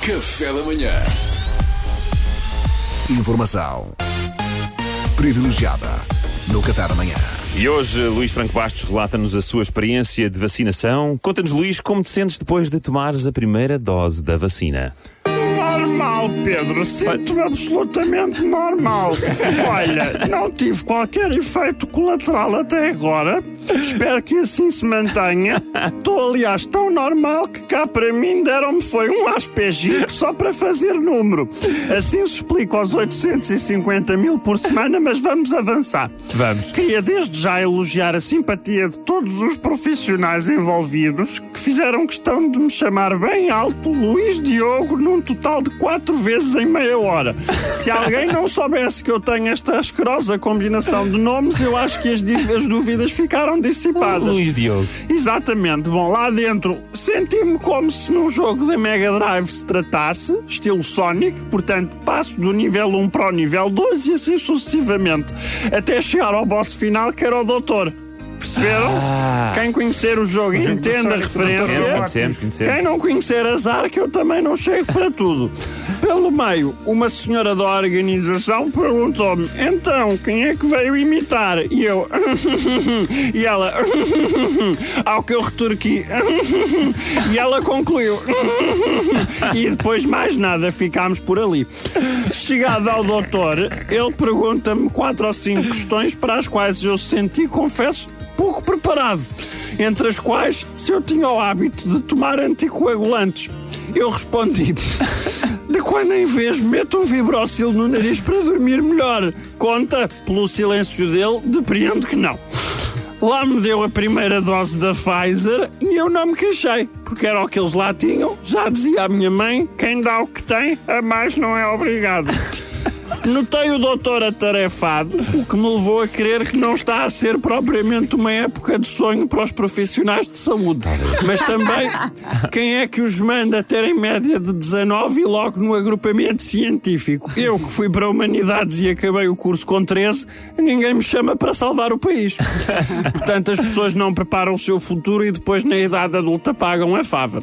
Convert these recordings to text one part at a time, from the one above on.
Café da manhã. Informação privilegiada no Café da Manhã. E hoje Luís Franco Bastos relata-nos a sua experiência de vacinação. Conta-nos, Luís, como te sentes depois de tomares a primeira dose da vacina. Normal, Pedro. Sinto-me absolutamente normal. Olha, não tive qualquer efeito colateral até agora. Espero que assim se mantenha. Estou, aliás, tão normal que cá para mim deram-me foi um aspegico só para fazer número. Assim se explica aos 850 mil por semana, mas vamos avançar. Vamos. Queria desde já elogiar a simpatia de todos os profissionais envolvidos que fizeram questão de me chamar bem alto Luís Diogo num total de quatro vezes em meia hora. Se alguém não soubesse que eu tenho esta asquerosa combinação de nomes, eu acho que as, as dúvidas ficaram dissipadas. Luís Diogo. Exatamente. Bom, lá dentro senti-me como se num jogo da Mega Drive se tratasse, estilo Sonic, portanto passo do nível 1 para o nível 2 e assim sucessivamente, até chegar ao boss final que era o Doutor. Perceberam? Ah. Quem conhecer o jogo e entenda a referência. Conhecemos, conhecemos, conhecemos. Quem não conhecer azar, que eu também não chego para tudo. Pelo meio, uma senhora da organização perguntou-me: então, quem é que veio imitar? E eu. e ela. ao que eu retorqui. e ela concluiu. e depois mais nada, ficámos por ali. Chegado ao doutor, ele pergunta-me quatro ou cinco questões para as quais eu senti, confesso, pouco preparado. Entre as quais, se eu tinha o hábito de tomar anticoagulantes. Eu respondi: De quando em vez meto um vibrocil no nariz para dormir melhor? Conta, pelo silêncio dele, depreendo que não. Lá me deu a primeira dose da Pfizer e eu não me queixei, porque era o que eles lá tinham. Já dizia a minha mãe: quem dá o que tem, a mais não é obrigado. Notei o doutor atarefado, o que me levou a crer que não está a ser propriamente uma época de sonho para os profissionais de saúde. Mas também, quem é que os manda terem média de 19 e logo no agrupamento científico? Eu que fui para Humanidades e acabei o curso com 13, ninguém me chama para salvar o país. Portanto, as pessoas não preparam o seu futuro e depois, na idade adulta, pagam a fava.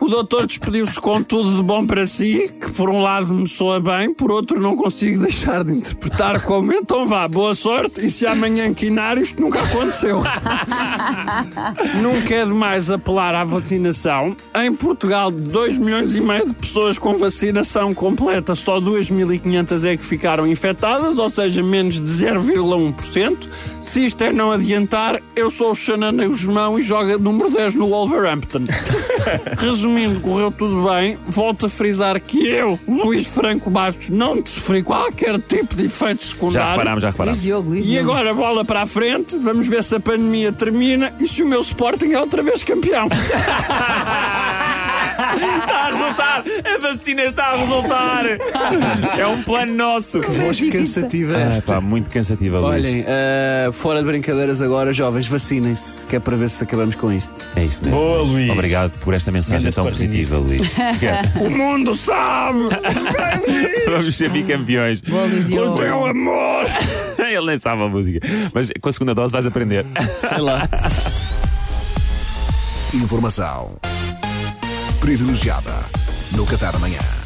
O doutor despediu-se com tudo de bom para si, que por um lado me soa bem, por outro não consigo deixar de interpretar como então vá, boa sorte, e se amanhã quinar isto nunca aconteceu. Nunca é demais apelar à vacinação. Em Portugal, de 2 milhões e meio de pessoas com vacinação completa, só 2.500 é que ficaram infectadas, ou seja, menos de 0,1%. Se isto é não adiantar, eu sou o Xanana Guzmão e joga número 10 no Wolverhampton. Resumindo, correu tudo bem. Volto a frisar que eu, Luís Franco Bastos, não sofri qualquer tipo de efeito Já secundário. reparámos, já Luís reparámos. Diogo, Luís E Diogo. agora, bola para a frente, vamos ver se a pandemia termina e se o meu Sporting é outra vez campeão. Está a resultar! A vacina está a resultar! É um plano nosso! Voz cansativa Ah, esta. pá, muito cansativa, Luís. Olhem, ah, fora de brincadeiras agora, jovens, vacinem-se, que é para ver se acabamos com isto. É isso mesmo. Boa, Luís. Obrigado por esta mensagem tão positiva, Luís. o mundo sabe Vamos ser bicampeões. Boa, Luís o teu amor. Ele nem sabe a música. Mas com a segunda dose vais aprender. Sei lá. Informação privilegiada no Café da Manhã.